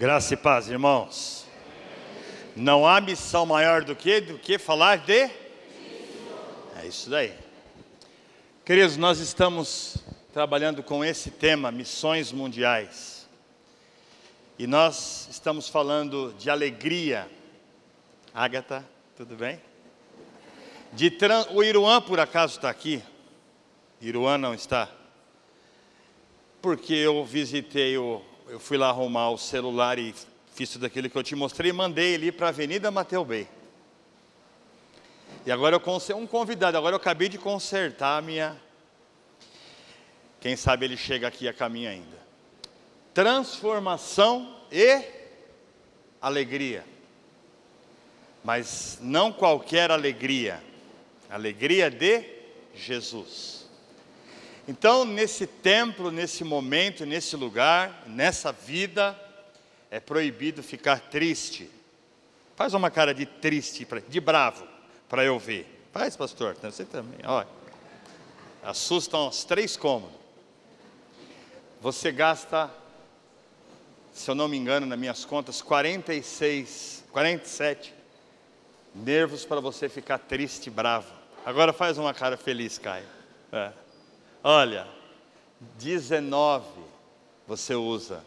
Graça e paz, irmãos. Não há missão maior do que do que falar de É isso daí. Queridos, nós estamos trabalhando com esse tema, missões mundiais. E nós estamos falando de alegria. Ágata, tudo bem? De. O Iruan, por acaso, está aqui? Iruan não está? Porque eu visitei o eu fui lá arrumar o celular e fiz tudo aquilo que eu te mostrei e mandei ele para a Avenida Mateu Bey. E agora eu um convidado, agora eu acabei de consertar a minha. Quem sabe ele chega aqui a caminho ainda. Transformação e alegria. Mas não qualquer alegria. Alegria de Jesus. Então, nesse templo, nesse momento, nesse lugar, nessa vida, é proibido ficar triste. Faz uma cara de triste, de bravo, para eu ver. Faz, pastor, você também, olha. Assustam os três cômodos. Você gasta, se eu não me engano, nas minhas contas, 46, 47 nervos para você ficar triste bravo. Agora faz uma cara feliz, Caio. É. Olha, 19 você usa.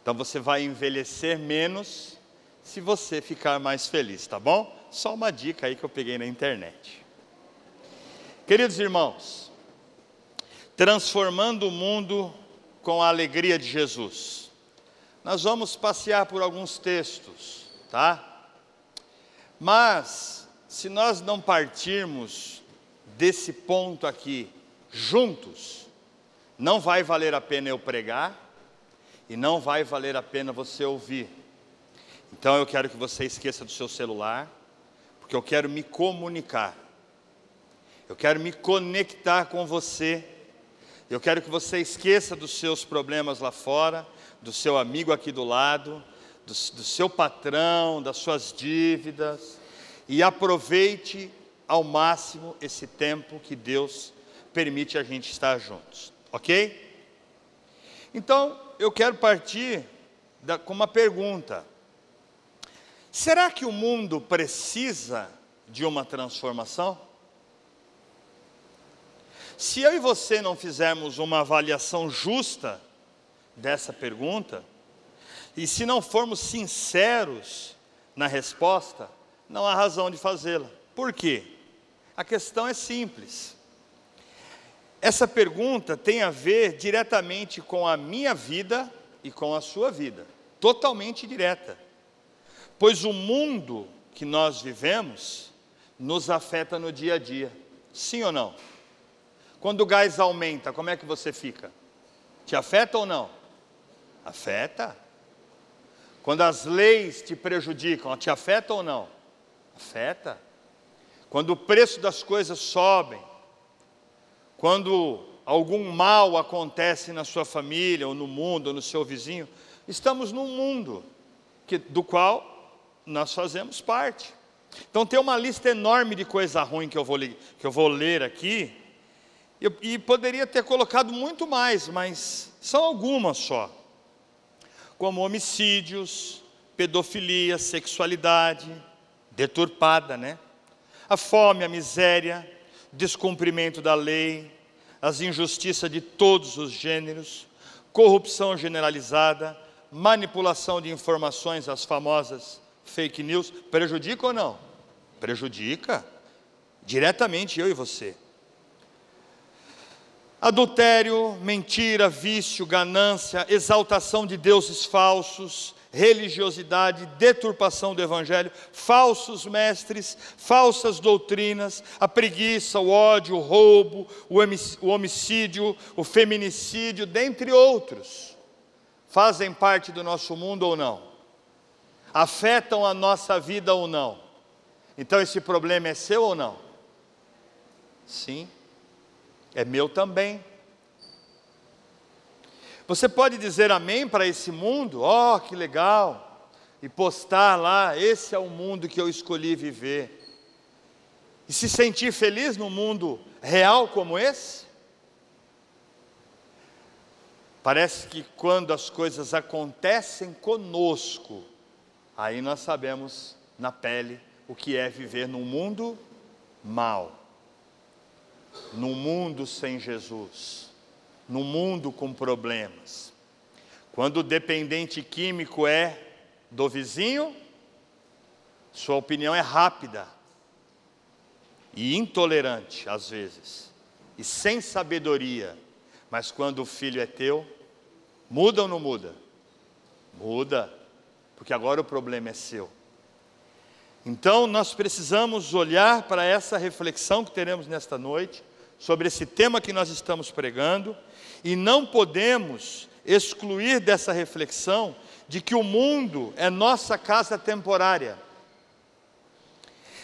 Então você vai envelhecer menos se você ficar mais feliz, tá bom? Só uma dica aí que eu peguei na internet. Queridos irmãos, transformando o mundo com a alegria de Jesus. Nós vamos passear por alguns textos, tá? Mas se nós não partirmos desse ponto aqui, juntos, não vai valer a pena eu pregar e não vai valer a pena você ouvir. Então eu quero que você esqueça do seu celular, porque eu quero me comunicar. Eu quero me conectar com você. Eu quero que você esqueça dos seus problemas lá fora, do seu amigo aqui do lado, do, do seu patrão, das suas dívidas, e aproveite ao máximo esse tempo que Deus permite a gente estar juntos, ok? Então, eu quero partir da, com uma pergunta: será que o mundo precisa de uma transformação? Se eu e você não fizermos uma avaliação justa dessa pergunta, e se não formos sinceros na resposta, não há razão de fazê-la. Por quê? A questão é simples. Essa pergunta tem a ver diretamente com a minha vida e com a sua vida, totalmente direta. Pois o mundo que nós vivemos nos afeta no dia a dia, sim ou não? Quando o gás aumenta, como é que você fica? Te afeta ou não? Afeta. Quando as leis te prejudicam, te afeta ou não? Afeta. Quando o preço das coisas sobem, quando algum mal acontece na sua família, ou no mundo, ou no seu vizinho, estamos num mundo que, do qual nós fazemos parte. Então tem uma lista enorme de coisa ruim que eu vou, que eu vou ler aqui, e, poderia ter colocado muito mais, mas são algumas só. Como homicídios, pedofilia, sexualidade, deturpada, né? A fome, a miséria, descumprimento da lei, as injustiças de todos os gêneros, corrupção generalizada, manipulação de informações, as famosas fake news, prejudica ou não? Prejudica diretamente eu e você. Adultério, mentira, vício, ganância, exaltação de deuses falsos, religiosidade, deturpação do evangelho, falsos mestres, falsas doutrinas, a preguiça, o ódio, o roubo, o homicídio, o feminicídio, dentre outros, fazem parte do nosso mundo ou não? Afetam a nossa vida ou não? Então esse problema é seu ou não? Sim, é meu também. Você pode dizer amém para esse mundo? Oh, que legal! E postar lá, esse é o mundo que eu escolhi viver. E se sentir feliz num mundo real como esse? Parece que quando as coisas acontecem conosco, aí nós sabemos na pele o que é viver num mundo mal, num mundo sem Jesus, num mundo com problemas. Quando o dependente químico é do vizinho, sua opinião é rápida e intolerante às vezes, e sem sabedoria. Mas quando o filho é teu, muda ou não muda? Muda, porque agora o problema é seu. Então nós precisamos olhar para essa reflexão que teremos nesta noite, sobre esse tema que nós estamos pregando, e não podemos excluir dessa reflexão de que o mundo é nossa casa temporária.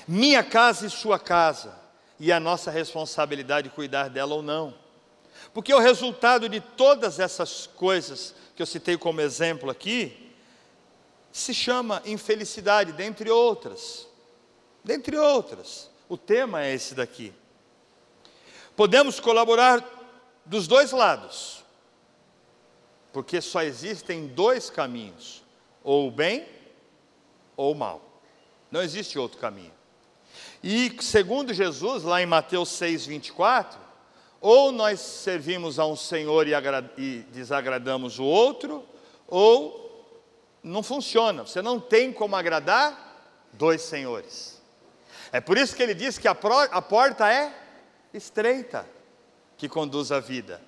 Minha casa e sua casa, e a nossa responsabilidade cuidar dela ou não. Porque o resultado de todas essas coisas que eu citei como exemplo aqui, se chama infelicidade, dentre outras. Dentre outras. O tema é esse daqui. Podemos colaborar dos dois lados, porque só existem dois caminhos: ou o bem ou o mal. Não existe outro caminho. E segundo Jesus, lá em Mateus 6, 24, ou nós servimos a um Senhor e, e desagradamos o outro, ou não funciona. Você não tem como agradar dois senhores. É por isso que ele diz que a, a porta é estreita que conduz à vida.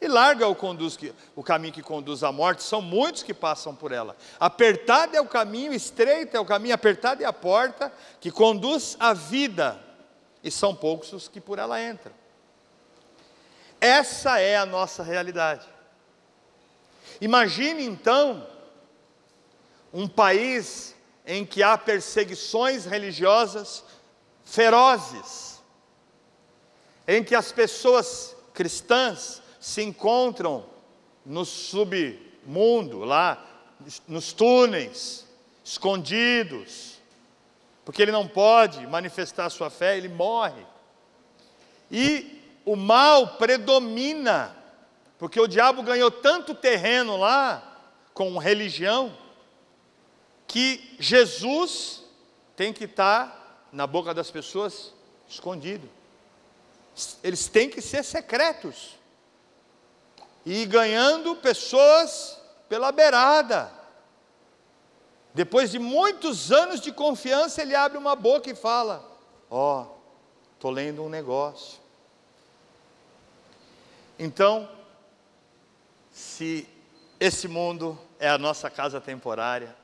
E larga o, conduz, o caminho que conduz à morte, são muitos que passam por ela. Apertado é o caminho, estreito é o caminho, apertado é a porta que conduz à vida, e são poucos os que por ela entram. Essa é a nossa realidade. Imagine então um país em que há perseguições religiosas ferozes, em que as pessoas cristãs se encontram no submundo, lá, nos túneis, escondidos, porque ele não pode manifestar sua fé, ele morre. E o mal predomina, porque o diabo ganhou tanto terreno lá com religião, que Jesus tem que estar na boca das pessoas escondido. Eles têm que ser secretos e ganhando pessoas pela beirada. Depois de muitos anos de confiança, ele abre uma boca e fala: Ó, oh, estou lendo um negócio. Então, se esse mundo é a nossa casa temporária,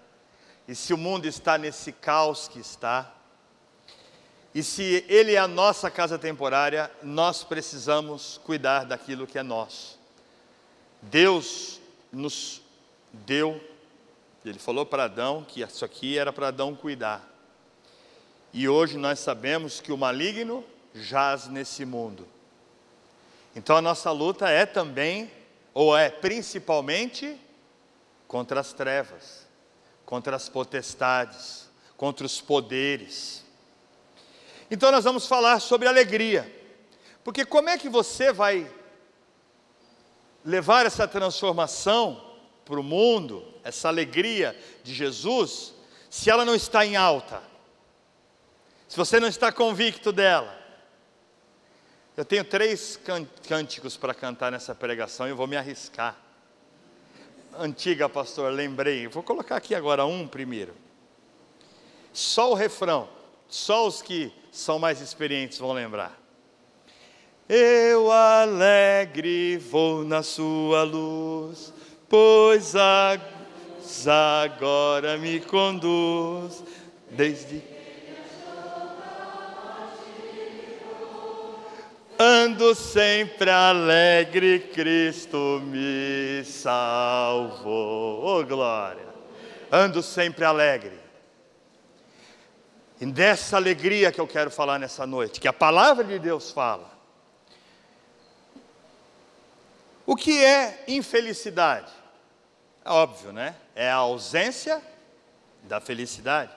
e se o mundo está nesse caos que está, e se ele é a nossa casa temporária, nós precisamos cuidar daquilo que é nosso. Deus nos deu, ele falou para Adão que isso aqui era para Adão cuidar. E hoje nós sabemos que o maligno jaz nesse mundo. Então a nossa luta é também, ou é principalmente, contra as trevas, contra as potestades, contra os poderes. Então nós vamos falar sobre alegria. Porque como é que você vai levar essa transformação para o mundo, essa alegria de Jesus, se ela não está em alta, se você não está convicto dela. Eu tenho três cânticos para cantar nessa pregação e eu vou me arriscar. Antiga, pastor, lembrei. Vou colocar aqui agora um primeiro. Só o refrão, só os que são mais experientes vão lembrar. Eu alegre vou na sua luz, pois agora me conduz, desde Ando sempre alegre, Cristo me salvou. Oh glória! Ando sempre alegre. E dessa alegria que eu quero falar nessa noite, que a palavra de Deus fala. O que é infelicidade? É óbvio, né? É a ausência da felicidade.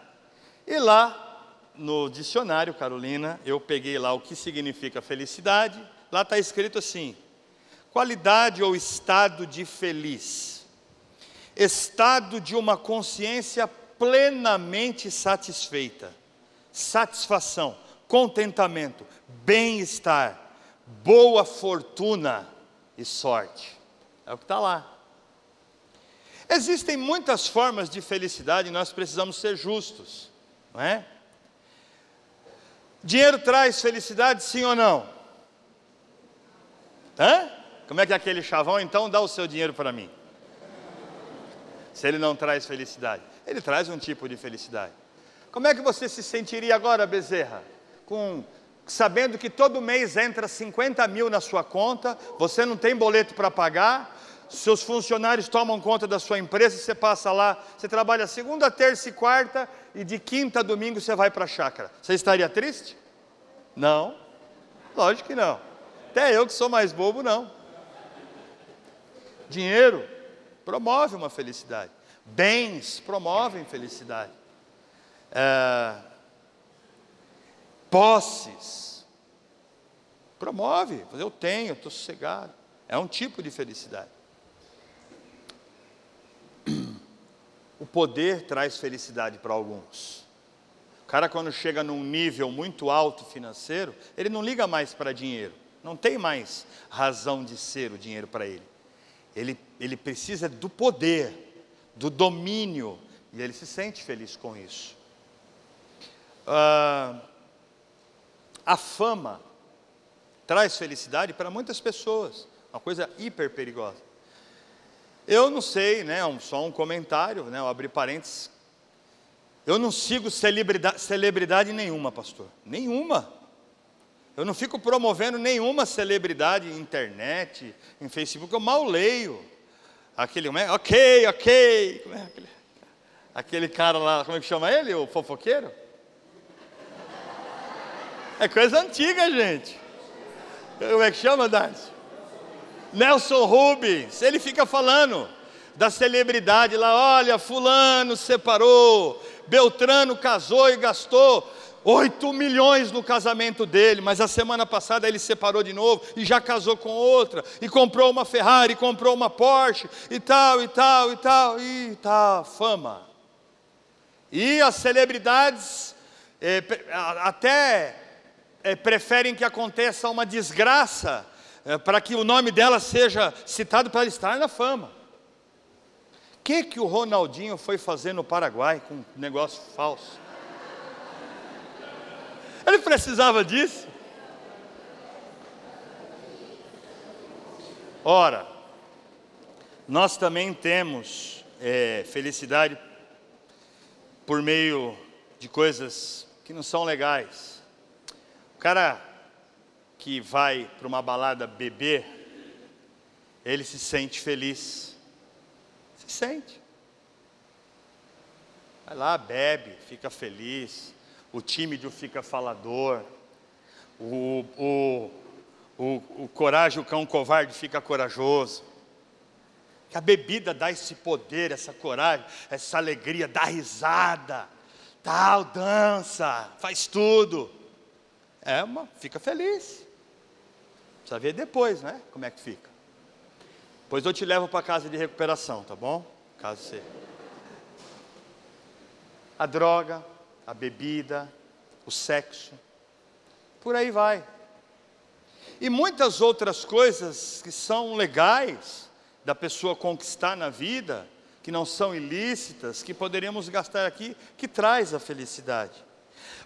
E lá no dicionário, Carolina, eu peguei lá o que significa felicidade. Lá está escrito assim: Qualidade ou estado de feliz? Estado de uma consciência plenamente satisfeita, satisfação, contentamento, bem-estar, boa fortuna e sorte. É o que está lá. Existem muitas formas de felicidade e nós precisamos ser justos, não é? Dinheiro traz felicidade, sim ou não? Hã? Como é que é aquele chavão? Então dá o seu dinheiro para mim. Se ele não traz felicidade, ele traz um tipo de felicidade. Como é que você se sentiria agora, Bezerra? Com sabendo que todo mês entra 50 mil na sua conta, você não tem boleto para pagar, seus funcionários tomam conta da sua empresa, você passa lá, você trabalha segunda, terça e quarta, e de quinta a domingo você vai para a chácara. Você estaria triste? Não, lógico que não. Até eu que sou mais bobo, não. Dinheiro promove uma felicidade. Bens promovem felicidade. É, posses promove. Eu tenho, estou sossegado. É um tipo de felicidade. O poder traz felicidade para alguns. O cara, quando chega num nível muito alto financeiro, ele não liga mais para dinheiro. Não tem mais razão de ser o dinheiro para ele. ele. Ele precisa do poder, do domínio, e ele se sente feliz com isso. Ah, a fama traz felicidade para muitas pessoas, uma coisa hiper perigosa. Eu não sei, né, só um comentário, né, eu abri parênteses. Eu não sigo celebridade, celebridade nenhuma, pastor. Nenhuma. Eu não fico promovendo nenhuma celebridade em internet, em Facebook, eu mal leio. Aquele, é? ok, ok. É aquele, aquele cara lá, como é que chama ele? O fofoqueiro? É coisa antiga, gente. Como é que chama, Darcy? Nelson Rubens, ele fica falando da celebridade lá, olha, fulano separou, Beltrano casou e gastou 8 milhões no casamento dele, mas a semana passada ele separou de novo e já casou com outra, e comprou uma Ferrari, comprou uma Porsche, e tal, e tal, e tal, e tal, fama. E as celebridades é, até é, preferem que aconteça uma desgraça é, para que o nome dela seja citado para estar na fama. O que, que o Ronaldinho foi fazer no Paraguai com um negócio falso? Ele precisava disso? Ora, nós também temos é, felicidade por meio de coisas que não são legais. Cara que vai para uma balada beber, ele se sente feliz. Se sente. Vai lá, bebe, fica feliz. O tímido fica falador. O, o, o, o coragem, o cão covarde fica corajoso. Que a bebida dá esse poder, essa coragem, essa alegria, dá risada, tal, dança, faz tudo. É uma, fica feliz. Precisa ver depois, né? Como é que fica. Pois eu te levo para casa de recuperação, tá bom? Caso você. A droga, a bebida, o sexo, por aí vai. E muitas outras coisas que são legais da pessoa conquistar na vida, que não são ilícitas, que poderíamos gastar aqui, que traz a felicidade.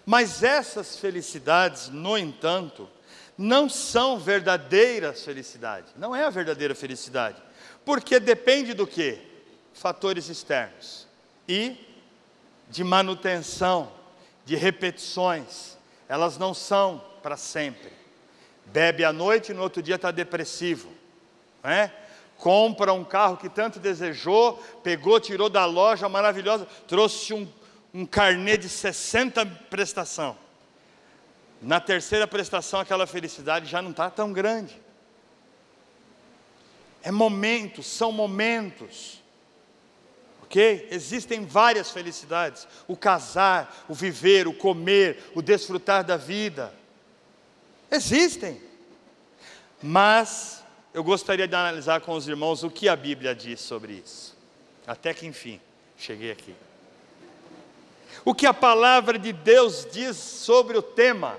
Mas essas felicidades, no entanto, não são verdadeiras felicidades. Não é a verdadeira felicidade. Porque depende do que? Fatores externos. E de manutenção, de repetições. Elas não são para sempre. Bebe à noite e no outro dia está depressivo. Não é? Compra um carro que tanto desejou, pegou, tirou da loja maravilhosa, trouxe um, um carnê de 60 prestação na terceira prestação aquela felicidade já não está tão grande. É momentos, são momentos. Ok? Existem várias felicidades: o casar, o viver, o comer, o desfrutar da vida. Existem. Mas eu gostaria de analisar com os irmãos o que a Bíblia diz sobre isso. Até que enfim, cheguei aqui. O que a palavra de Deus diz sobre o tema.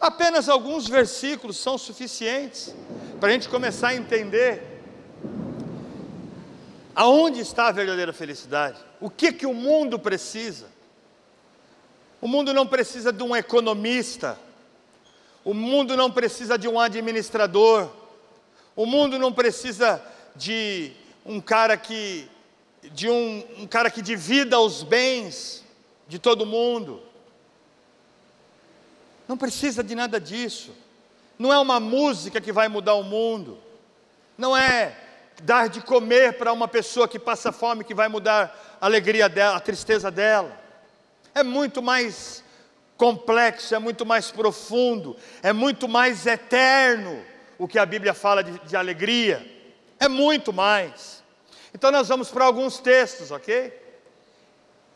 Apenas alguns versículos são suficientes para a gente começar a entender aonde está a verdadeira felicidade, o que que o mundo precisa. O mundo não precisa de um economista, o mundo não precisa de um administrador, o mundo não precisa de um cara que de um, um cara que divida os bens de todo mundo. Não precisa de nada disso. Não é uma música que vai mudar o mundo. Não é dar de comer para uma pessoa que passa fome que vai mudar a alegria dela, a tristeza dela. É muito mais complexo, é muito mais profundo, é muito mais eterno o que a Bíblia fala de, de alegria. É muito mais. Então nós vamos para alguns textos, ok?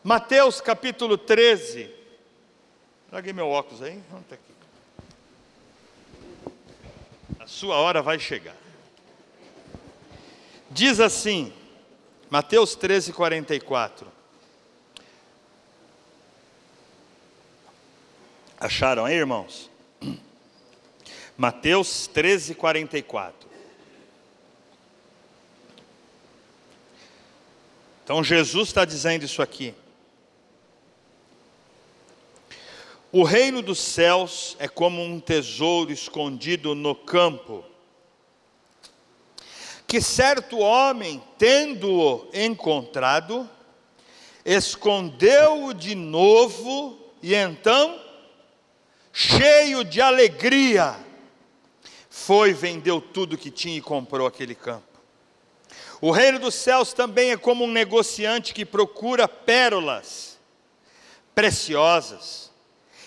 Mateus capítulo 13. Larguei meu óculos aí. Onde está aqui? A sua hora vai chegar. Diz assim, Mateus 13, 44. Acharam aí, irmãos? Mateus 13, 44. Então Jesus está dizendo isso aqui. O reino dos céus é como um tesouro escondido no campo, que certo homem, tendo-o encontrado, escondeu-o de novo e então, cheio de alegria, foi, vendeu tudo que tinha e comprou aquele campo. O reino dos céus também é como um negociante que procura pérolas preciosas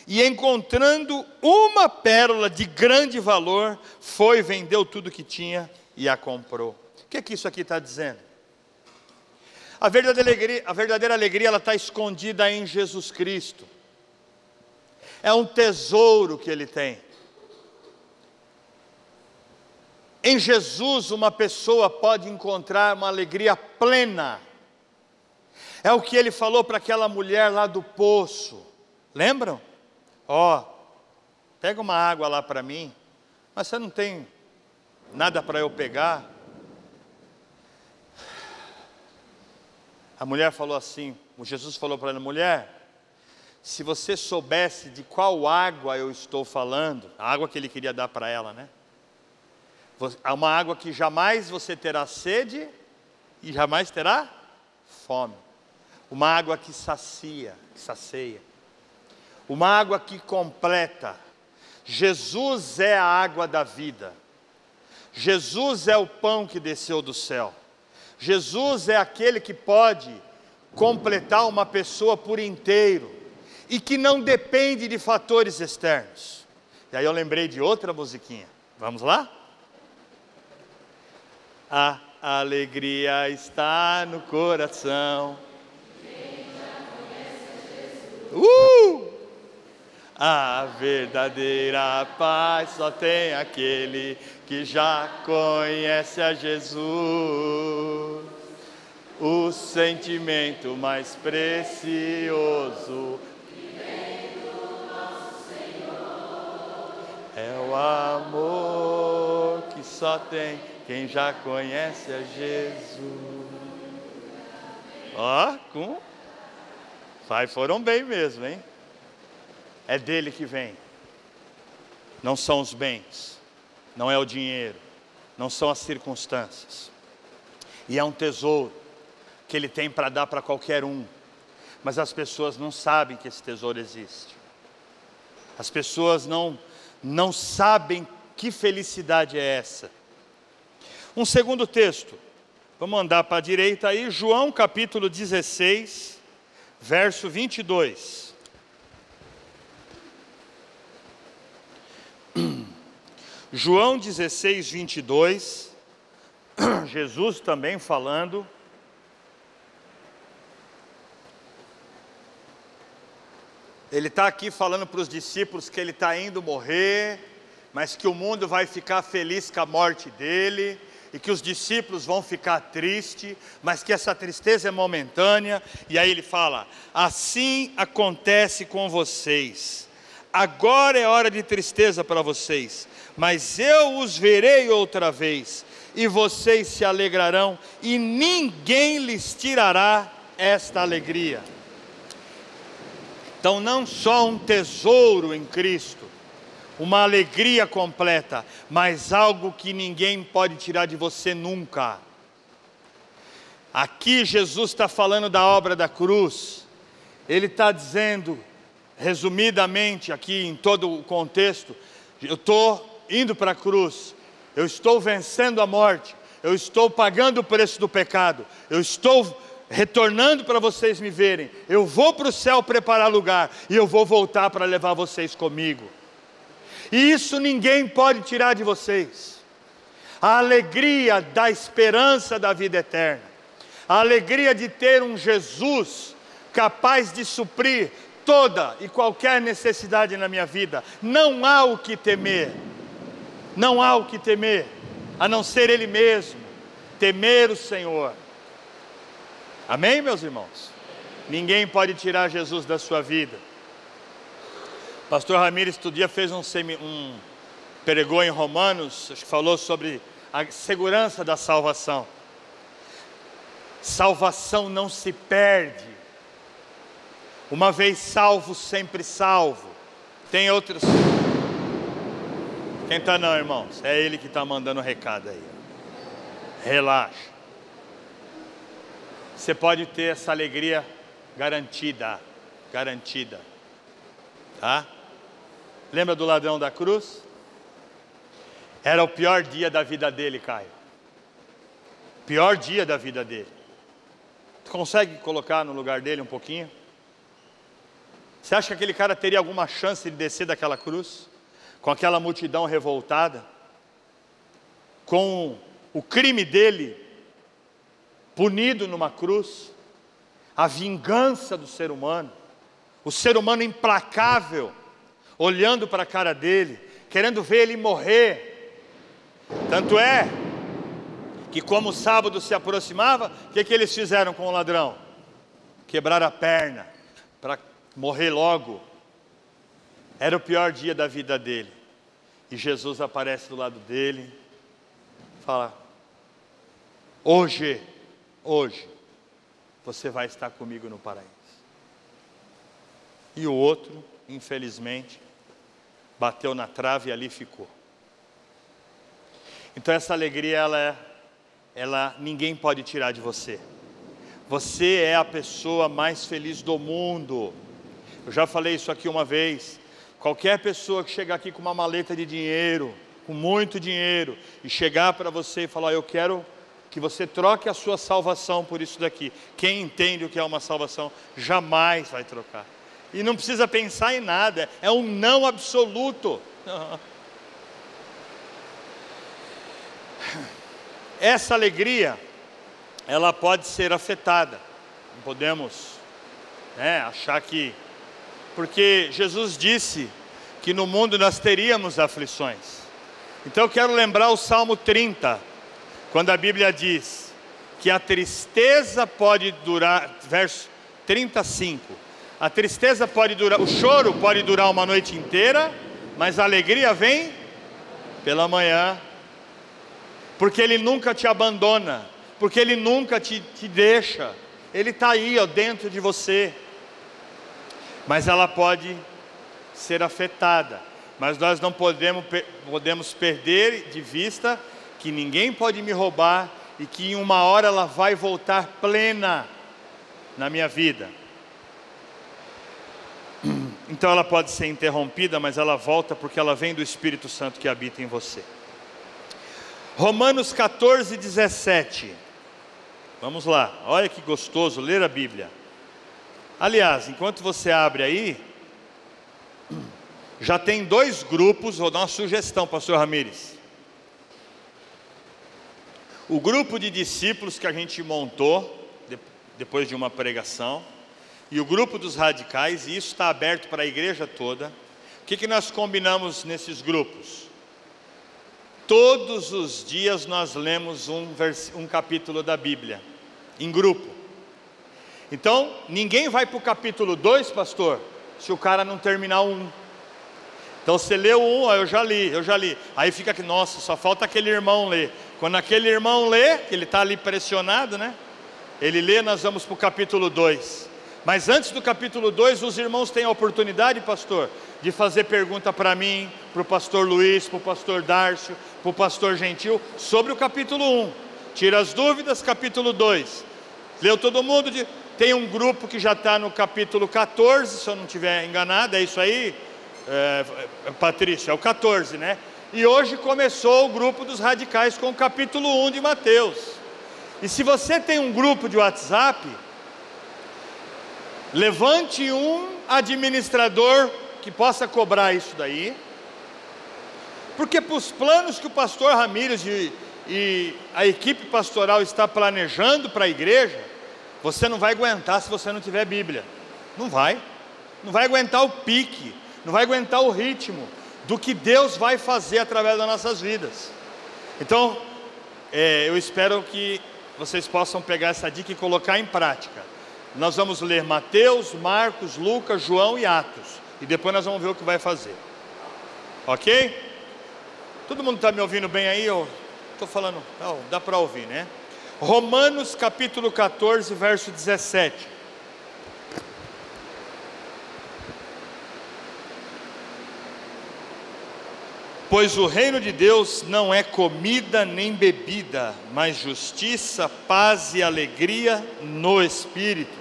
e encontrando uma pérola de grande valor, foi, vendeu tudo que tinha e a comprou. O que é que isso aqui está dizendo? A verdadeira alegria, a verdadeira alegria ela está escondida em Jesus Cristo. É um tesouro que ele tem. Em Jesus, uma pessoa pode encontrar uma alegria plena. É o que ele falou para aquela mulher lá do poço. Lembram? Ó, oh, pega uma água lá para mim, mas você não tem nada para eu pegar. A mulher falou assim: o Jesus falou para ela, mulher, se você soubesse de qual água eu estou falando, a água que ele queria dar para ela, né? É uma água que jamais você terá sede e jamais terá fome. Uma água que sacia, que sacia uma água que completa. Jesus é a água da vida. Jesus é o pão que desceu do céu. Jesus é aquele que pode completar uma pessoa por inteiro e que não depende de fatores externos. E aí eu lembrei de outra musiquinha. Vamos lá? A alegria está no coração. Uh! A verdadeira paz só tem aquele que já conhece a Jesus. O sentimento mais precioso é o amor que só tem quem já conhece a Jesus. Ó, oh, com. Vai, foram bem mesmo, hein? é dele que vem. Não são os bens, não é o dinheiro, não são as circunstâncias. E é um tesouro que ele tem para dar para qualquer um. Mas as pessoas não sabem que esse tesouro existe. As pessoas não não sabem que felicidade é essa. Um segundo texto. Vamos andar para a direita aí, João capítulo 16, verso 22. João 16, 22, Jesus também falando. Ele está aqui falando para os discípulos que ele está indo morrer, mas que o mundo vai ficar feliz com a morte dele, e que os discípulos vão ficar tristes, mas que essa tristeza é momentânea. E aí ele fala: assim acontece com vocês. Agora é hora de tristeza para vocês, mas eu os verei outra vez, e vocês se alegrarão, e ninguém lhes tirará esta alegria. Então, não só um tesouro em Cristo, uma alegria completa, mas algo que ninguém pode tirar de você nunca. Aqui Jesus está falando da obra da cruz, ele está dizendo, resumidamente, aqui em todo o contexto, eu estou indo para a cruz, eu estou vencendo a morte, eu estou pagando o preço do pecado, eu estou retornando para vocês me verem, eu vou para o céu preparar lugar e eu vou voltar para levar vocês comigo. E isso ninguém pode tirar de vocês. A alegria da esperança da vida eterna, a alegria de ter um Jesus capaz de suprir toda e qualquer necessidade na minha vida. Não há o que temer, não há o que temer, a não ser Ele mesmo, temer o Senhor. Amém, meus irmãos? Ninguém pode tirar Jesus da sua vida. Pastor Ramires, outro dia fez um, semi, um pregou em Romanos, acho que falou sobre a segurança da salvação. Salvação não se perde. Uma vez salvo, sempre salvo. Tem outros. Quem está não, irmãos? É ele que está mandando o recado aí. Relaxa. Você pode ter essa alegria garantida, garantida, tá? Lembra do ladrão da cruz? Era o pior dia da vida dele, Caio. Pior dia da vida dele. Tu consegue colocar no lugar dele um pouquinho? Você acha que aquele cara teria alguma chance de descer daquela cruz? Com aquela multidão revoltada? Com o crime dele punido numa cruz? A vingança do ser humano? O ser humano implacável? Olhando para a cara dele, querendo ver ele morrer. Tanto é que, como o sábado se aproximava, o que, que eles fizeram com o ladrão? Quebraram a perna para morrer logo. Era o pior dia da vida dele. E Jesus aparece do lado dele, fala: Hoje, hoje, você vai estar comigo no paraíso. E o outro, infelizmente, bateu na trave e ali ficou. Então essa alegria ela é, ela ninguém pode tirar de você. Você é a pessoa mais feliz do mundo. Eu já falei isso aqui uma vez. Qualquer pessoa que chegar aqui com uma maleta de dinheiro, com muito dinheiro, e chegar para você e falar: Eu quero que você troque a sua salvação por isso daqui. Quem entende o que é uma salvação, jamais vai trocar. E não precisa pensar em nada, é um não absoluto. Essa alegria, ela pode ser afetada. Não podemos né, achar que. Porque Jesus disse que no mundo nós teríamos aflições. Então eu quero lembrar o Salmo 30, quando a Bíblia diz que a tristeza pode durar, verso 35 a tristeza pode durar, o choro pode durar uma noite inteira, mas a alegria vem pela manhã, porque Ele nunca te abandona, porque Ele nunca te, te deixa, Ele está aí ó, dentro de você, mas ela pode ser afetada, mas nós não podemos, podemos perder de vista que ninguém pode me roubar e que em uma hora ela vai voltar plena na minha vida. Então ela pode ser interrompida, mas ela volta porque ela vem do Espírito Santo que habita em você. Romanos 14, 17. Vamos lá, olha que gostoso ler a Bíblia. Aliás, enquanto você abre aí, já tem dois grupos, vou dar uma sugestão, pastor Ramires. O grupo de discípulos que a gente montou, depois de uma pregação, e o grupo dos radicais, e isso está aberto para a igreja toda. O que, que nós combinamos nesses grupos? Todos os dias nós lemos um, um capítulo da Bíblia, em grupo. Então, ninguém vai para o capítulo 2, pastor, se o cara não terminar um. Então você leu um, eu já li, eu já li. Aí fica que, nossa, só falta aquele irmão ler. Quando aquele irmão lê, que ele está ali pressionado, né? Ele lê, nós vamos para o capítulo 2. Mas antes do capítulo 2, os irmãos têm a oportunidade, pastor, de fazer pergunta para mim, para o pastor Luiz, para o pastor Dárcio, para o pastor Gentil, sobre o capítulo 1. Um. Tira as dúvidas, capítulo 2. Leu todo mundo? De... Tem um grupo que já está no capítulo 14, se eu não estiver enganado, é isso aí, é, é, Patrícia? É o 14, né? E hoje começou o grupo dos radicais com o capítulo 1 de Mateus. E se você tem um grupo de WhatsApp, Levante um administrador que possa cobrar isso daí, porque para os planos que o pastor Ramírez e, e a equipe pastoral está planejando para a igreja, você não vai aguentar se você não tiver Bíblia. Não vai. Não vai aguentar o pique, não vai aguentar o ritmo do que Deus vai fazer através das nossas vidas. Então, é, eu espero que vocês possam pegar essa dica e colocar em prática. Nós vamos ler Mateus, Marcos, Lucas, João e Atos. E depois nós vamos ver o que vai fazer. Ok? Todo mundo está me ouvindo bem aí? Estou falando, não, dá para ouvir, né? Romanos capítulo 14, verso 17. Pois o reino de Deus não é comida nem bebida, mas justiça, paz e alegria no Espírito.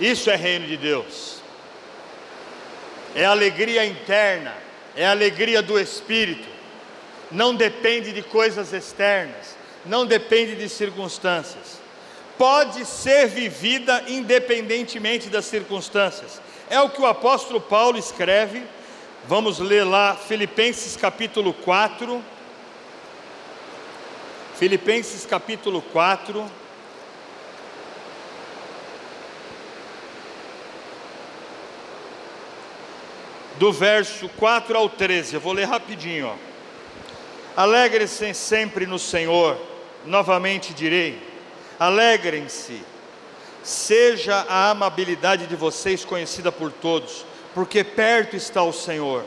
Isso é reino de Deus. É alegria interna, é alegria do espírito. Não depende de coisas externas, não depende de circunstâncias. Pode ser vivida independentemente das circunstâncias. É o que o apóstolo Paulo escreve. Vamos ler lá Filipenses capítulo 4. Filipenses capítulo 4. Do verso 4 ao 13. Eu vou ler rapidinho. Alegrem-se sempre no Senhor. Novamente direi: alegrem-se. Seja a amabilidade de vocês conhecida por todos, porque perto está o Senhor.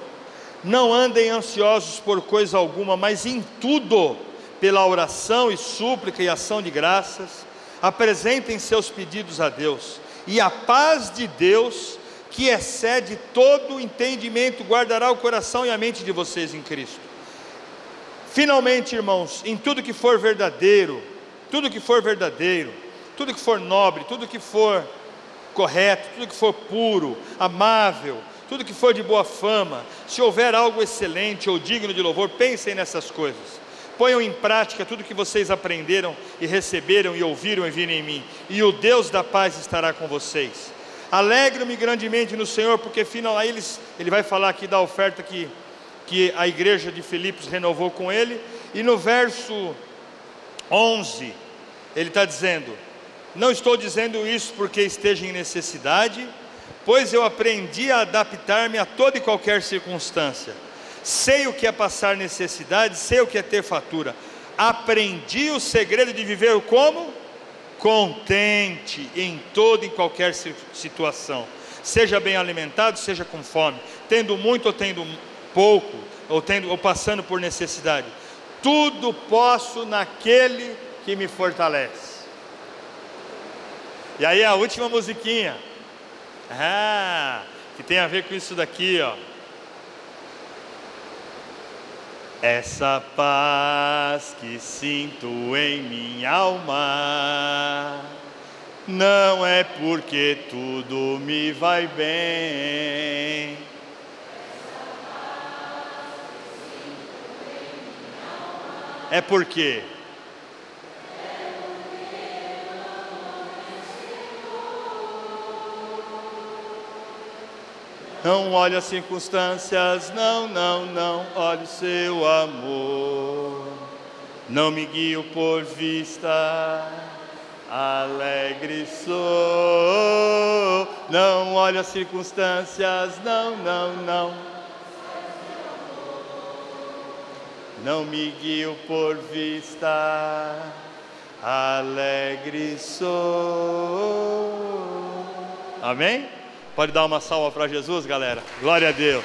Não andem ansiosos por coisa alguma, mas em tudo, pela oração e súplica e ação de graças, apresentem seus pedidos a Deus, e a paz de Deus, que excede todo entendimento, guardará o coração e a mente de vocês em Cristo. Finalmente, irmãos, em tudo que for verdadeiro, tudo que for verdadeiro, tudo que for nobre, tudo que for correto, tudo que for puro, amável, tudo que for de boa fama, se houver algo excelente ou digno de louvor, pensem nessas coisas. Ponham em prática tudo que vocês aprenderam e receberam e ouviram e viram em mim, e o Deus da paz estará com vocês. Alegro-me grandemente no Senhor, porque final, aí eles, ele vai falar aqui da oferta que, que a igreja de Filipos renovou com ele, e no verso 11, ele está dizendo: Não estou dizendo isso porque esteja em necessidade, pois eu aprendi a adaptar-me a toda e qualquer circunstância. Sei o que é passar necessidade, sei o que é ter fatura. Aprendi o segredo de viver como? Contente em toda e qualquer situação, seja bem alimentado, seja com fome, tendo muito ou tendo pouco, ou, tendo, ou passando por necessidade, tudo posso naquele que me fortalece. E aí a última musiquinha, ah, que tem a ver com isso daqui, ó. Essa paz que sinto em minha alma não é porque tudo me vai bem. É porque Não olhe as circunstâncias, não, não, não, olhe o seu amor. Não me guio por vista, alegre sou. Não olhe as circunstâncias, não, não, não. não me guio por vista, alegre sou. Amém? Pode dar uma salva para Jesus, galera? Glória a Deus.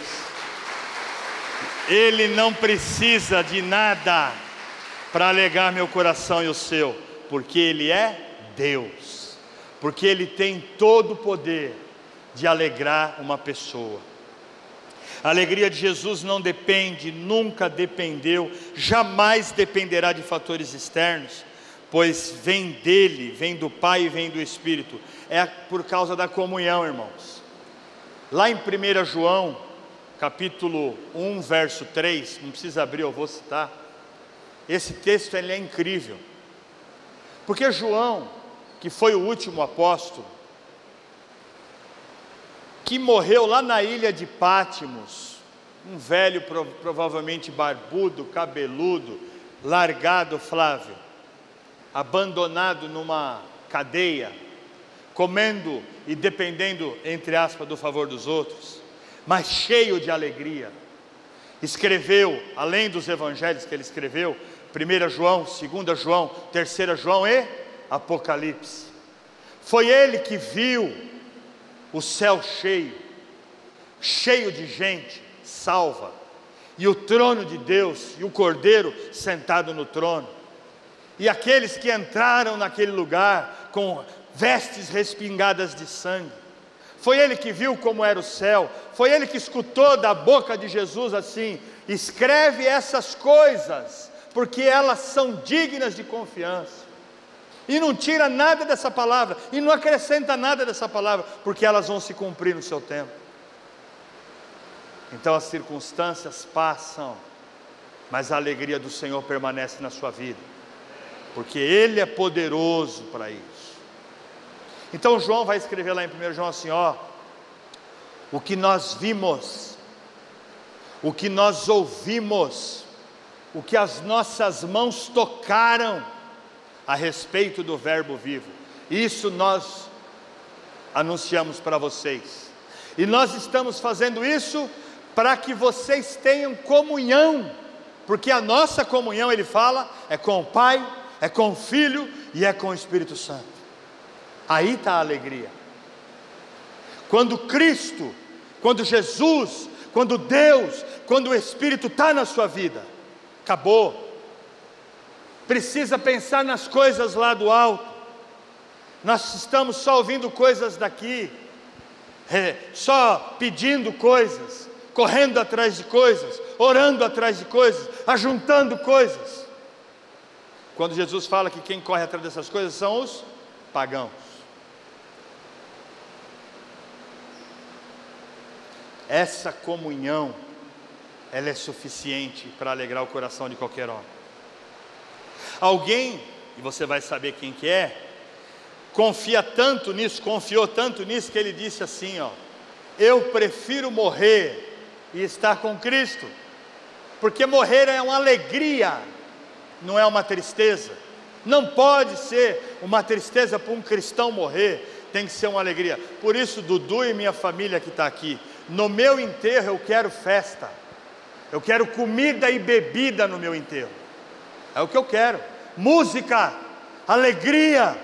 Ele não precisa de nada para alegar meu coração e o seu, porque Ele é Deus, porque Ele tem todo o poder de alegrar uma pessoa. A alegria de Jesus não depende, nunca dependeu, jamais dependerá de fatores externos, pois vem dele, vem do Pai e vem do Espírito. É por causa da comunhão, irmãos. Lá em 1 João, capítulo 1, verso 3, não precisa abrir, eu vou citar. Esse texto ele é incrível. Porque João, que foi o último apóstolo, que morreu lá na ilha de Pátimos, um velho, provavelmente barbudo, cabeludo, largado, Flávio, abandonado numa cadeia, comendo e dependendo, entre aspas, do favor dos outros, mas cheio de alegria. Escreveu, além dos evangelhos que ele escreveu, 1 João, 2 João, 3 João e Apocalipse. Foi ele que viu o céu cheio, cheio de gente salva, e o trono de Deus e o cordeiro sentado no trono, e aqueles que entraram naquele lugar com vestes respingadas de sangue. Foi ele que viu como era o céu, foi ele que escutou da boca de Jesus assim: escreve essas coisas, porque elas são dignas de confiança e não tira nada dessa palavra, e não acrescenta nada dessa palavra, porque elas vão se cumprir no seu tempo. Então as circunstâncias passam, mas a alegria do Senhor permanece na sua vida, porque Ele é poderoso para isso. Então João vai escrever lá em 1 João assim: ó, o que nós vimos, o que nós ouvimos, o que as nossas mãos tocaram, a respeito do Verbo vivo. Isso nós anunciamos para vocês. E nós estamos fazendo isso para que vocês tenham comunhão, porque a nossa comunhão, ele fala, é com o Pai, é com o Filho e é com o Espírito Santo. Aí está a alegria. Quando Cristo, quando Jesus, quando Deus, quando o Espírito está na sua vida, acabou precisa pensar nas coisas lá do alto. Nós estamos só ouvindo coisas daqui, é, só pedindo coisas, correndo atrás de coisas, orando atrás de coisas, ajuntando coisas. Quando Jesus fala que quem corre atrás dessas coisas são os pagãos. Essa comunhão, ela é suficiente para alegrar o coração de qualquer homem. Alguém, e você vai saber quem que é, confia tanto nisso, confiou tanto nisso que ele disse assim, ó: Eu prefiro morrer e estar com Cristo, porque morrer é uma alegria, não é uma tristeza. Não pode ser uma tristeza para um cristão morrer, tem que ser uma alegria. Por isso, Dudu e minha família que está aqui, no meu enterro eu quero festa, eu quero comida e bebida no meu enterro. É o que eu quero. Música, alegria.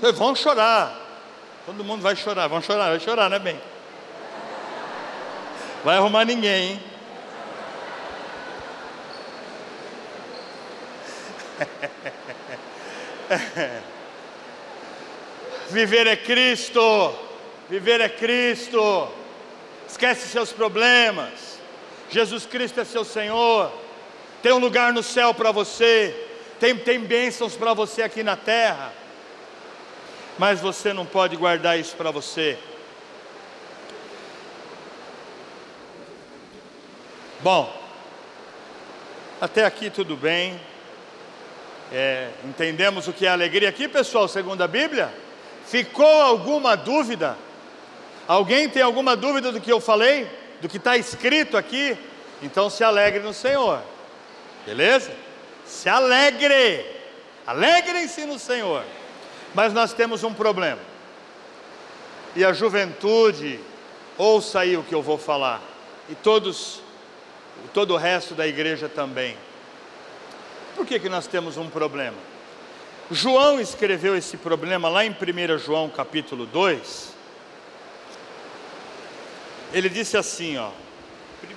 Vocês vão chorar. Todo mundo vai chorar, vão chorar, vai chorar, né, bem? Vai arrumar ninguém, hein? Viver é Cristo, viver é Cristo. Esquece seus problemas. Jesus Cristo é seu Senhor. Tem um lugar no céu para você. Tem, tem bênçãos para você aqui na terra. Mas você não pode guardar isso para você. Bom, até aqui tudo bem. É, entendemos o que é alegria aqui, pessoal, segundo a Bíblia? Ficou alguma dúvida? Alguém tem alguma dúvida do que eu falei? Do que está escrito aqui? Então se alegre no Senhor. Beleza? Se alegre. Alegrem-se no Senhor. Mas nós temos um problema. E a juventude, ouça aí o que eu vou falar. E todos, todo o resto da igreja também. por que, que nós temos um problema? João escreveu esse problema lá em 1 João capítulo 2. Ele disse assim, ó. 1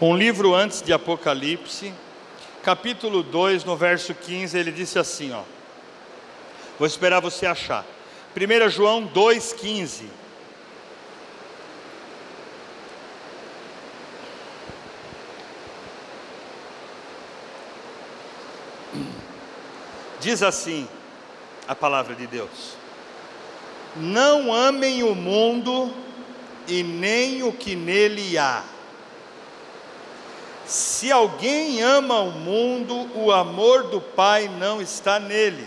João, um livro antes de Apocalipse, capítulo 2, no verso 15, ele disse assim, ó. Vou esperar você achar. 1 João 2,15. Diz assim a palavra de Deus: Não amem o mundo e nem o que nele há. Se alguém ama o mundo, o amor do Pai não está nele.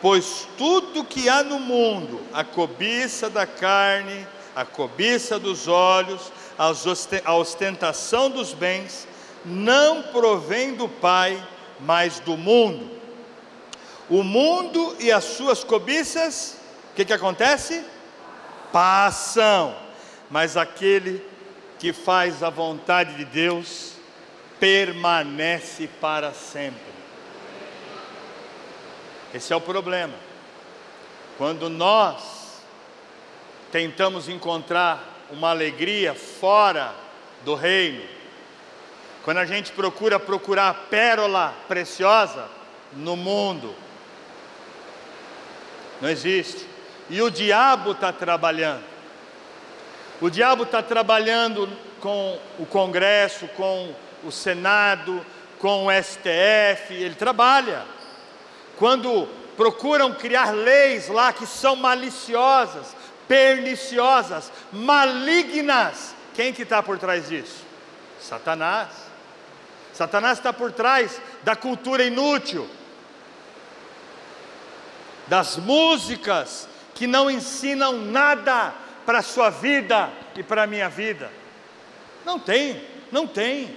Pois tudo que há no mundo, a cobiça da carne, a cobiça dos olhos, a ostentação dos bens, não provém do Pai, mas do mundo. O mundo e as suas cobiças, o que, que acontece? Passam, mas aquele que faz a vontade de Deus permanece para sempre. Esse é o problema. Quando nós tentamos encontrar uma alegria fora do reino, quando a gente procura procurar pérola preciosa no mundo, não existe. E o diabo está trabalhando. O diabo está trabalhando com o Congresso, com o Senado, com o STF, ele trabalha quando procuram criar leis lá que são maliciosas, perniciosas, malignas, quem que está por trás disso? Satanás. Satanás está por trás da cultura inútil, das músicas que não ensinam nada para a sua vida e para a minha vida. Não tem, não tem.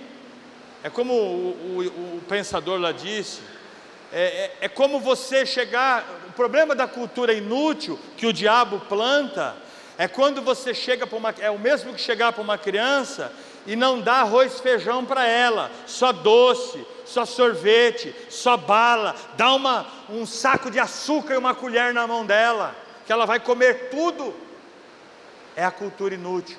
É como o, o, o pensador lá disse: é, é, é como você chegar. O problema da cultura inútil que o diabo planta é quando você chega para uma. É o mesmo que chegar para uma criança e não dá arroz e feijão para ela, só doce, só sorvete, só bala, dá uma, um saco de açúcar e uma colher na mão dela, que ela vai comer tudo. É a cultura inútil.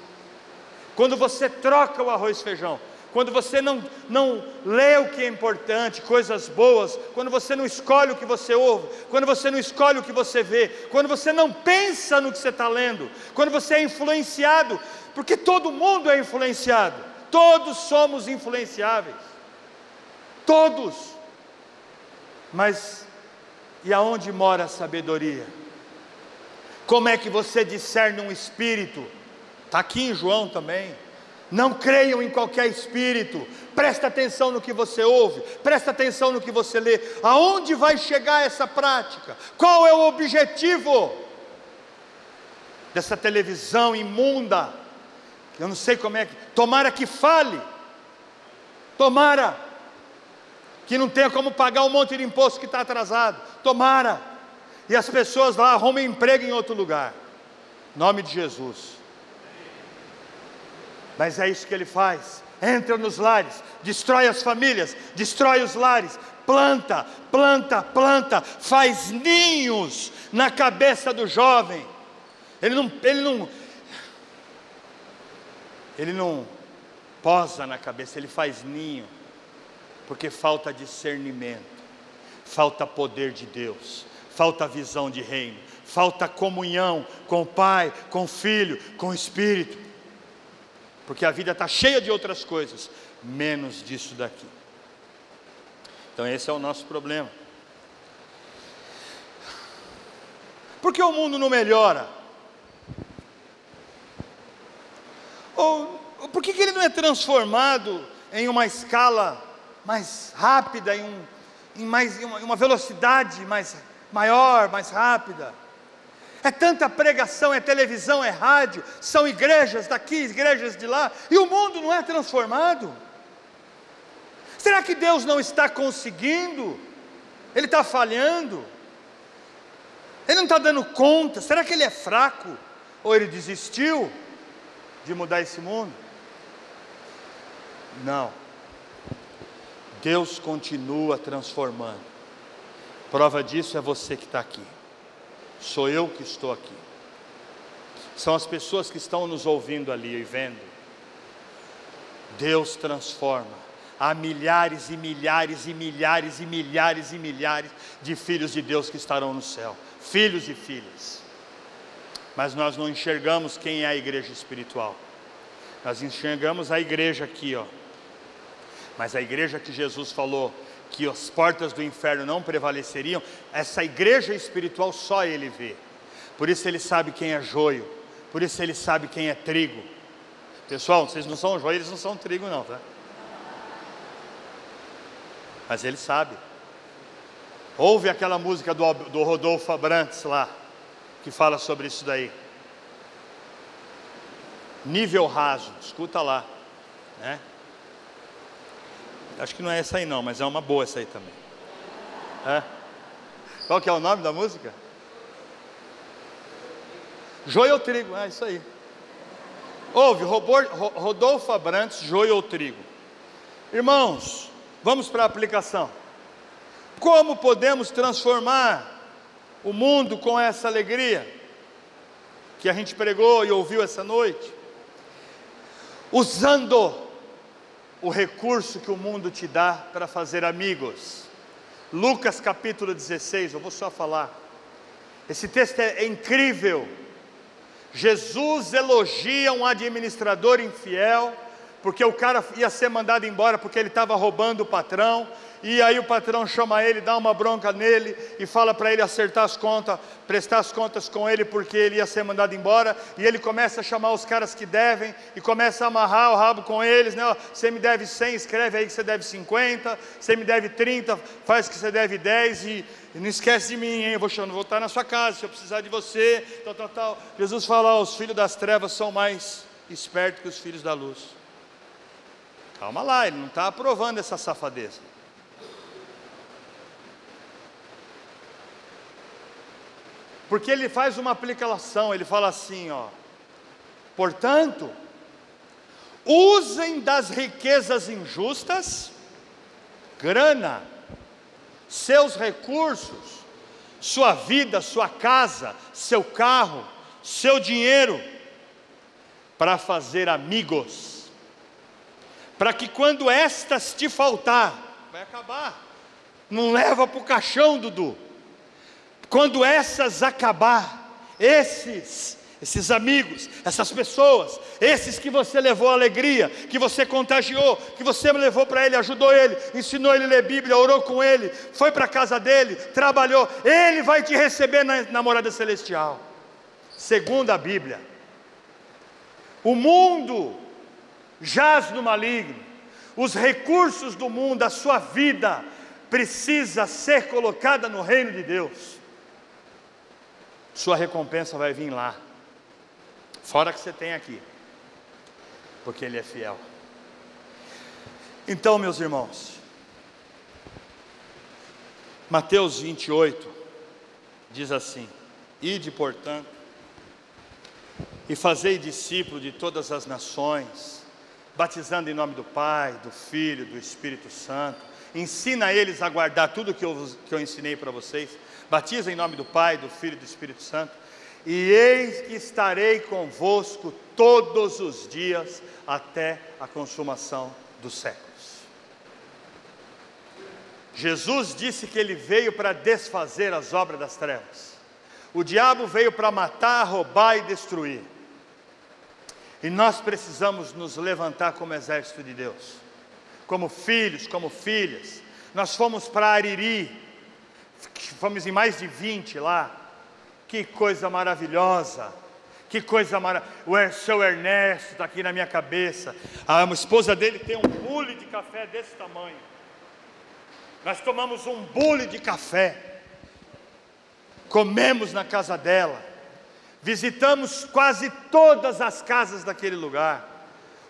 Quando você troca o arroz e feijão quando você não, não lê o que é importante, coisas boas, quando você não escolhe o que você ouve, quando você não escolhe o que você vê, quando você não pensa no que você está lendo, quando você é influenciado, porque todo mundo é influenciado, todos somos influenciáveis, todos, mas e aonde mora a sabedoria? Como é que você discerne um espírito? Está aqui em João também. Não creiam em qualquer espírito. Presta atenção no que você ouve, presta atenção no que você lê. Aonde vai chegar essa prática? Qual é o objetivo dessa televisão imunda? Eu não sei como é que. Tomara que fale. Tomara que não tenha como pagar um monte de imposto que está atrasado. Tomara. E as pessoas lá arrumem emprego em outro lugar. Nome de Jesus. Mas é isso que ele faz. Entra nos lares, destrói as famílias, destrói os lares, planta, planta, planta, faz ninhos na cabeça do jovem. Ele não, ele não, ele não posa na cabeça, ele faz ninho, porque falta discernimento, falta poder de Deus, falta visão de reino, falta comunhão com o Pai, com o Filho, com o Espírito porque a vida está cheia de outras coisas, menos disso daqui. Então, esse é o nosso problema. Por que o mundo não melhora? Ou por que, que ele não é transformado em uma escala mais rápida, em, um, em mais, em uma, em uma velocidade mais maior, mais rápida? É tanta pregação, é televisão, é rádio, são igrejas daqui, igrejas de lá, e o mundo não é transformado. Será que Deus não está conseguindo? Ele está falhando? Ele não está dando conta? Será que ele é fraco? Ou ele desistiu de mudar esse mundo? Não. Deus continua transformando. Prova disso é você que está aqui, sou eu que estou aqui, são as pessoas que estão nos ouvindo ali e vendo. Deus transforma. Há milhares e milhares e milhares e milhares e milhares de filhos de Deus que estarão no céu, filhos e filhas. Mas nós não enxergamos quem é a igreja espiritual. Nós enxergamos a igreja aqui, ó. Mas a igreja que Jesus falou que as portas do inferno não prevaleceriam, essa igreja espiritual só ele vê. Por isso ele sabe quem é joio, por isso ele sabe quem é trigo. Pessoal, vocês não são joio, eles não são trigo não, tá? Mas ele sabe. Ouve aquela música do, do Rodolfo Abrantes lá, que fala sobre isso daí. Nível raso, escuta lá. Né? Acho que não é essa aí não, mas é uma boa essa aí também. É? Qual que é o nome da música? Joio ou trigo, é isso aí. Ouve, Rodolfo Abrantes, joio ou trigo. Irmãos, vamos para a aplicação. Como podemos transformar o mundo com essa alegria que a gente pregou e ouviu essa noite? Usando o recurso que o mundo te dá para fazer amigos. Lucas capítulo 16, eu vou só falar. Esse texto é, incrível. Jesus elogia um administrador infiel, porque o cara ia ser mandado embora porque ele estava roubando o patrão, e aí o patrão chama ele, dá uma bronca nele e fala para ele acertar as contas, prestar as contas com ele porque ele ia ser mandado embora, e ele começa a chamar os caras que devem e começa a amarrar o rabo com eles, né? Você me deve 100, escreve aí que você deve 50, você me deve 30, faz que você deve 10 e, e não esquece de mim, hein? Eu vou, vou voltar na sua casa se eu precisar de você, tal, tal, tal. Jesus fala: os filhos das trevas são mais espertos que os filhos da luz. Calma lá, ele não está aprovando essa safadeza. Porque ele faz uma aplicação, ele fala assim, ó. Portanto, usem das riquezas injustas, grana, seus recursos, sua vida, sua casa, seu carro, seu dinheiro, para fazer amigos, para que quando estas te faltar, vai acabar, não leva para o caixão, Dudu. Quando essas acabar, esses, esses amigos, essas pessoas, esses que você levou alegria, que você contagiou, que você levou para ele, ajudou ele, ensinou ele a ler Bíblia, orou com ele, foi para a casa dele, trabalhou, ele vai te receber na, na morada celestial. Segundo a Bíblia, o mundo jaz no maligno, os recursos do mundo, a sua vida, precisa ser colocada no reino de Deus. Sua recompensa vai vir lá, fora que você tem aqui, porque Ele é fiel. Então, meus irmãos, Mateus 28 diz assim: Ide, portanto, e fazei discípulo de todas as nações, batizando em nome do Pai, do Filho, do Espírito Santo, ensina eles a guardar tudo que eu, que eu ensinei para vocês Batiza em nome do Pai, do Filho e do Espírito Santo. E eis que estarei convosco todos os dias até a consumação dos séculos. Jesus disse que ele veio para desfazer as obras das trevas. O diabo veio para matar, roubar e destruir. E nós precisamos nos levantar como exército de Deus, como filhos, como filhas. Nós fomos para Ariri, fomos em mais de 20 lá. Que coisa maravilhosa. Que coisa maravilhosa. O seu Ernesto está aqui na minha cabeça. A esposa dele tem um bule de café desse tamanho. Nós tomamos um bule de café. Comemos na casa dela. Visitamos quase todas as casas daquele lugar.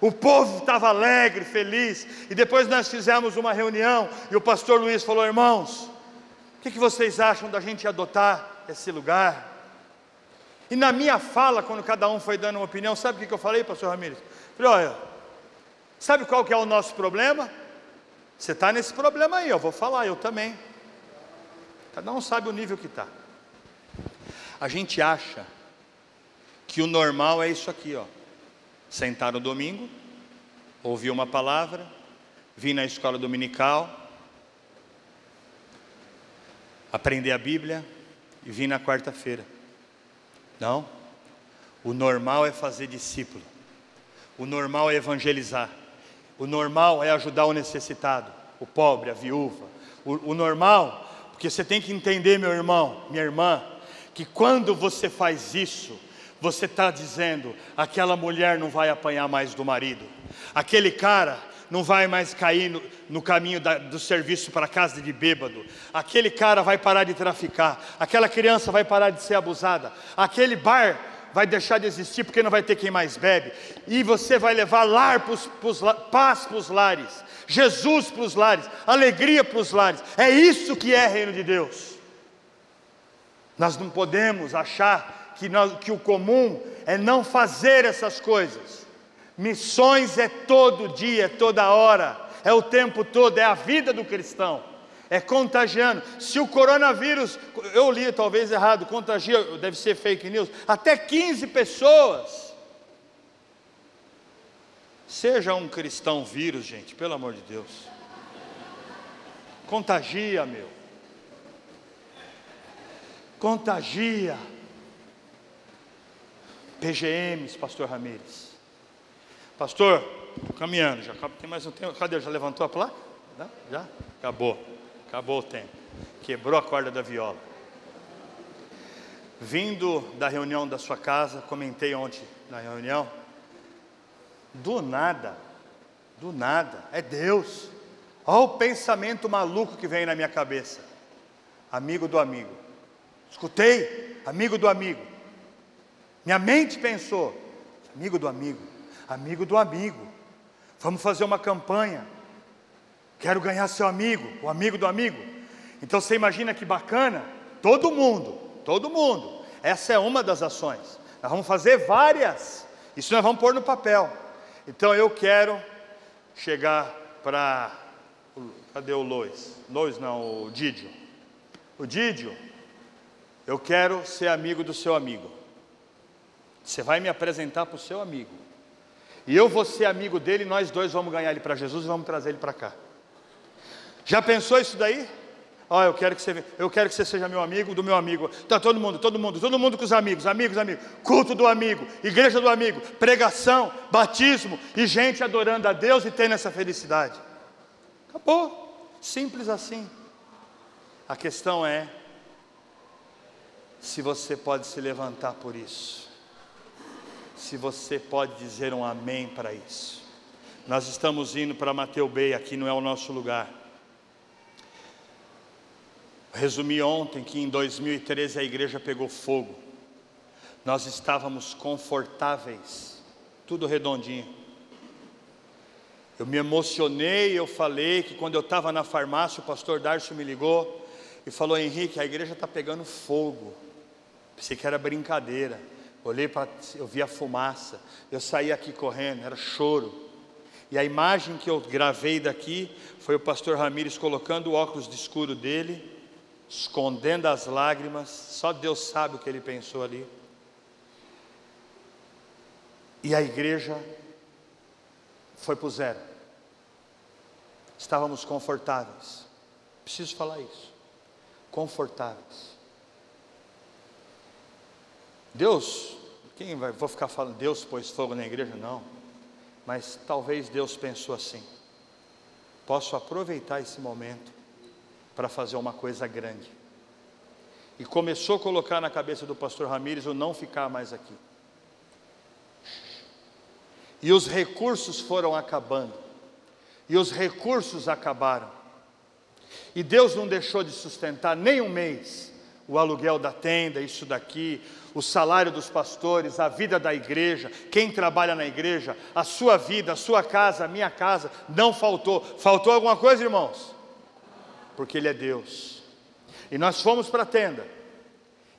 O povo estava alegre, feliz. E depois nós fizemos uma reunião. E o pastor Luiz falou: Irmãos, o que, que vocês acham da gente adotar esse lugar? E na minha fala, quando cada um foi dando uma opinião, sabe o que, que eu falei, pastor Ramírez? Falei, olha, sabe qual que é o nosso problema? Você está nesse problema aí, eu vou falar, eu também. Cada um sabe o nível que está. A gente acha que o normal é isso aqui, ó. Sentar no domingo, ouvir uma palavra, vir na escola dominical, aprender a Bíblia e vir na quarta-feira. Não. O normal é fazer discípulo. O normal é evangelizar. O normal é ajudar o necessitado, o pobre, a viúva. O, o normal, porque você tem que entender, meu irmão, minha irmã, que quando você faz isso, você está dizendo: aquela mulher não vai apanhar mais do marido, aquele cara não vai mais cair no, no caminho da, do serviço para casa de bêbado, aquele cara vai parar de traficar, aquela criança vai parar de ser abusada, aquele bar vai deixar de existir porque não vai ter quem mais bebe, e você vai levar lar pros, pros, paz para os lares, Jesus para os lares, alegria para os lares, é isso que é reino de Deus. Nós não podemos achar que, nós, que o comum é não fazer essas coisas. Missões é todo dia, é toda hora, é o tempo todo, é a vida do cristão, é contagiando. Se o coronavírus, eu li talvez errado, contagia, deve ser fake news, até 15 pessoas. Seja um cristão vírus, gente, pelo amor de Deus. Contagia, meu. Contagia. PGMs, pastor Ramires. Pastor, caminhando, já tem mais um tempo. Cadê? Já levantou a placa? Já? Acabou. Acabou o tempo. Quebrou a corda da viola. Vindo da reunião da sua casa, comentei ontem na reunião. Do nada, do nada, é Deus. Olha o pensamento maluco que vem na minha cabeça. Amigo do amigo. Escutei, amigo do amigo. Minha mente pensou, amigo do amigo amigo do amigo. Vamos fazer uma campanha. Quero ganhar seu amigo, o amigo do amigo. Então você imagina que bacana? Todo mundo, todo mundo. Essa é uma das ações. Nós vamos fazer várias. Isso nós vamos pôr no papel. Então eu quero chegar para. Cadê o Lois? Lois não, o Didio. O Didio, eu quero ser amigo do seu amigo. Você vai me apresentar para o seu amigo. E eu vou ser amigo dele, nós dois vamos ganhar ele para Jesus e vamos trazer ele para cá. Já pensou isso daí? Oh, eu quero que você, eu quero que você seja meu amigo do meu amigo. Tá todo mundo, todo mundo, todo mundo com os amigos, amigos, amigos. Culto do amigo, igreja do amigo, pregação, batismo e gente adorando a Deus e tendo essa felicidade. Acabou. Simples assim. A questão é se você pode se levantar por isso se você pode dizer um amém para isso. Nós estamos indo para Mateu Bay, aqui não é o nosso lugar. Resumi ontem que em 2013 a igreja pegou fogo. Nós estávamos confortáveis, tudo redondinho. Eu me emocionei, eu falei que quando eu estava na farmácia, o pastor Darcio me ligou e falou: Henrique, a igreja está pegando fogo. Pensei que era brincadeira. Olhei para, eu vi a fumaça. Eu saí aqui correndo, era choro. E a imagem que eu gravei daqui foi o pastor Ramires colocando o óculos de escuro dele, escondendo as lágrimas. Só Deus sabe o que ele pensou ali. E a igreja foi para o zero. Estávamos confortáveis. Preciso falar isso. Confortáveis. Deus, quem vai, vou ficar falando, Deus pôs fogo na igreja? Não. Mas talvez Deus pensou assim: posso aproveitar esse momento para fazer uma coisa grande. E começou a colocar na cabeça do pastor Ramires o não ficar mais aqui. E os recursos foram acabando. E os recursos acabaram. E Deus não deixou de sustentar nem um mês o aluguel da tenda, isso daqui, o salário dos pastores, a vida da igreja, quem trabalha na igreja, a sua vida, a sua casa, a minha casa, não faltou. Faltou alguma coisa, irmãos? Porque Ele é Deus. E nós fomos para a tenda,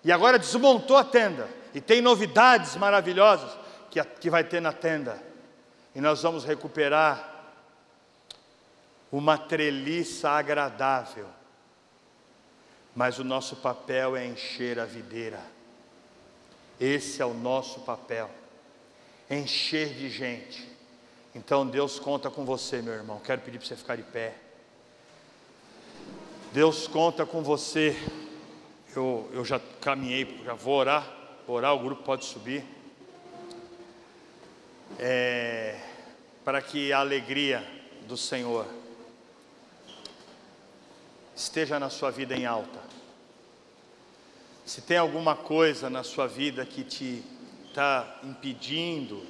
e agora desmontou a tenda, e tem novidades maravilhosas que, que vai ter na tenda, e nós vamos recuperar uma treliça agradável, mas o nosso papel é encher a videira. Esse é o nosso papel, encher de gente. Então Deus conta com você, meu irmão. Quero pedir para você ficar de pé. Deus conta com você. Eu, eu já caminhei, já vou orar. Vou orar, o grupo pode subir. É, para que a alegria do Senhor esteja na sua vida em alta. Se tem alguma coisa na sua vida que te está impedindo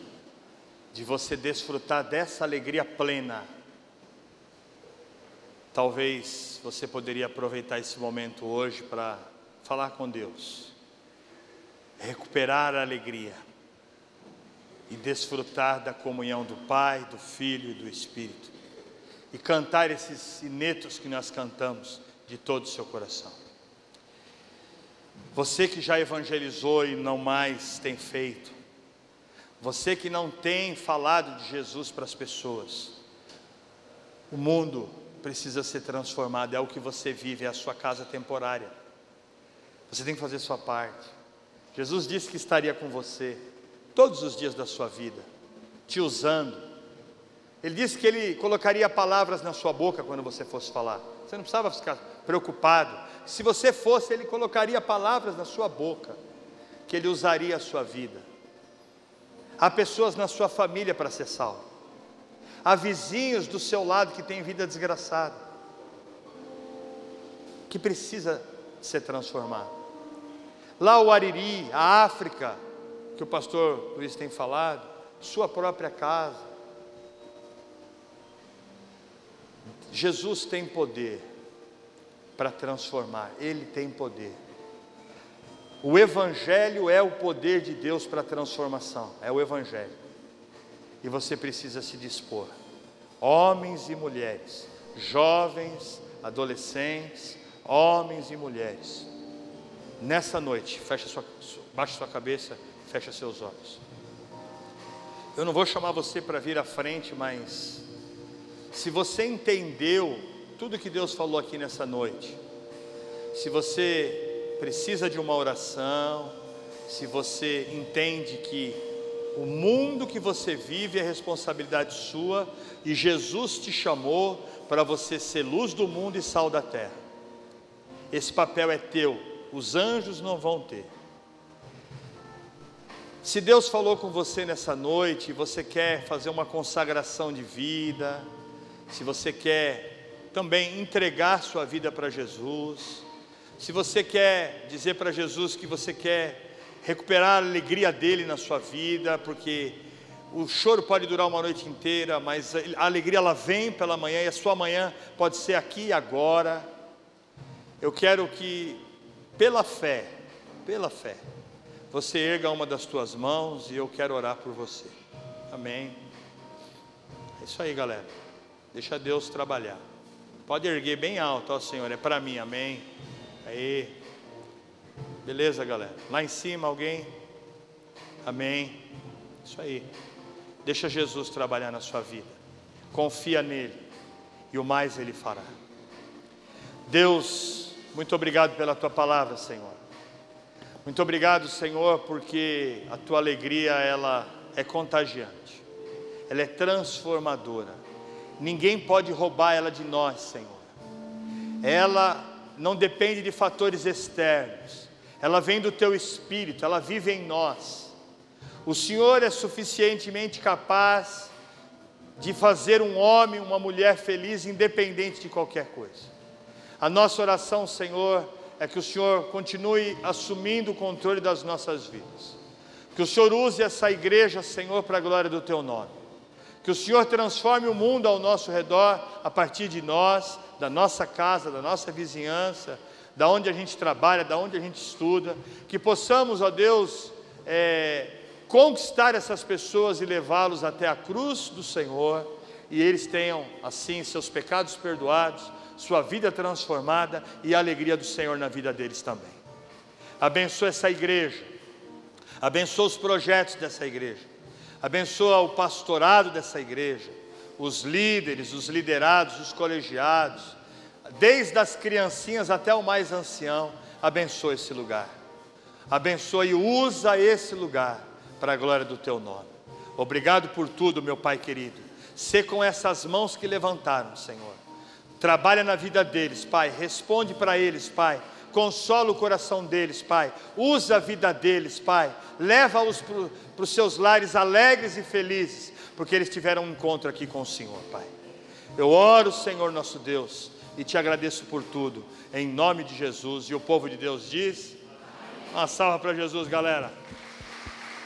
de você desfrutar dessa alegria plena, talvez você poderia aproveitar esse momento hoje para falar com Deus, recuperar a alegria e desfrutar da comunhão do Pai, do Filho e do Espírito e cantar esses sinetos que nós cantamos de todo o seu coração. Você que já evangelizou e não mais tem feito, você que não tem falado de Jesus para as pessoas, o mundo precisa ser transformado, é o que você vive, é a sua casa temporária. Você tem que fazer sua parte. Jesus disse que estaria com você todos os dias da sua vida, te usando. Ele disse que ele colocaria palavras na sua boca quando você fosse falar. Você não precisava ficar preocupado. Se você fosse, ele colocaria palavras na sua boca, que ele usaria a sua vida. Há pessoas na sua família para ser salvo. Há vizinhos do seu lado que têm vida desgraçada, que precisa ser transformado. Lá o Ariri, a África, que o pastor Luiz tem falado, sua própria casa. Jesus tem poder para transformar, Ele tem poder. O Evangelho é o poder de Deus para transformação, é o Evangelho. E você precisa se dispor, homens e mulheres, jovens, adolescentes, homens e mulheres. Nessa noite, fecha sua, baixe sua cabeça Fecha seus olhos. Eu não vou chamar você para vir à frente, mas se você entendeu tudo que Deus falou aqui nessa noite, se você precisa de uma oração, se você entende que o mundo que você vive é responsabilidade sua e Jesus te chamou para você ser luz do mundo e sal da terra. Esse papel é teu, os anjos não vão ter. Se Deus falou com você nessa noite, você quer fazer uma consagração de vida, se você quer também entregar sua vida para Jesus, se você quer dizer para Jesus que você quer recuperar a alegria dele na sua vida, porque o choro pode durar uma noite inteira, mas a alegria ela vem pela manhã e a sua manhã pode ser aqui e agora. Eu quero que pela fé, pela fé, você erga uma das tuas mãos e eu quero orar por você. Amém. É isso aí, galera. Deixa Deus trabalhar. Pode erguer bem alto, ó Senhor, é para mim, amém. Aí. Beleza, galera? Lá em cima, alguém? Amém. Isso aí. Deixa Jesus trabalhar na sua vida. Confia nele e o mais ele fará. Deus, muito obrigado pela tua palavra, Senhor. Muito obrigado, Senhor, porque a tua alegria ela é contagiante. Ela é transformadora. Ninguém pode roubar ela de nós, Senhor. Ela não depende de fatores externos. Ela vem do teu espírito, ela vive em nós. O Senhor é suficientemente capaz de fazer um homem, uma mulher feliz, independente de qualquer coisa. A nossa oração, Senhor, é que o Senhor continue assumindo o controle das nossas vidas. Que o Senhor use essa igreja, Senhor, para a glória do Teu nome. Que o Senhor transforme o mundo ao nosso redor, a partir de nós, da nossa casa, da nossa vizinhança, da onde a gente trabalha, da onde a gente estuda. Que possamos, ó Deus, é, conquistar essas pessoas e levá-los até a cruz do Senhor, e eles tenham, assim, seus pecados perdoados sua vida transformada e a alegria do Senhor na vida deles também. Abençoa essa igreja, abençoa os projetos dessa igreja, abençoa o pastorado dessa igreja, os líderes, os liderados, os colegiados, desde as criancinhas até o mais ancião, abençoa esse lugar. Abençoa e usa esse lugar para a glória do teu nome. Obrigado por tudo, meu Pai querido. Ser com essas mãos que levantaram, Senhor. Trabalha na vida deles, Pai. Responde para eles, Pai. Consola o coração deles, Pai. Usa a vida deles, Pai. Leva-os para os seus lares alegres e felizes, porque eles tiveram um encontro aqui com o Senhor, Pai. Eu oro, Senhor nosso Deus, e te agradeço por tudo, em nome de Jesus. E o povo de Deus diz: Uma salva para Jesus, galera.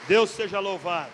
Deus seja louvado.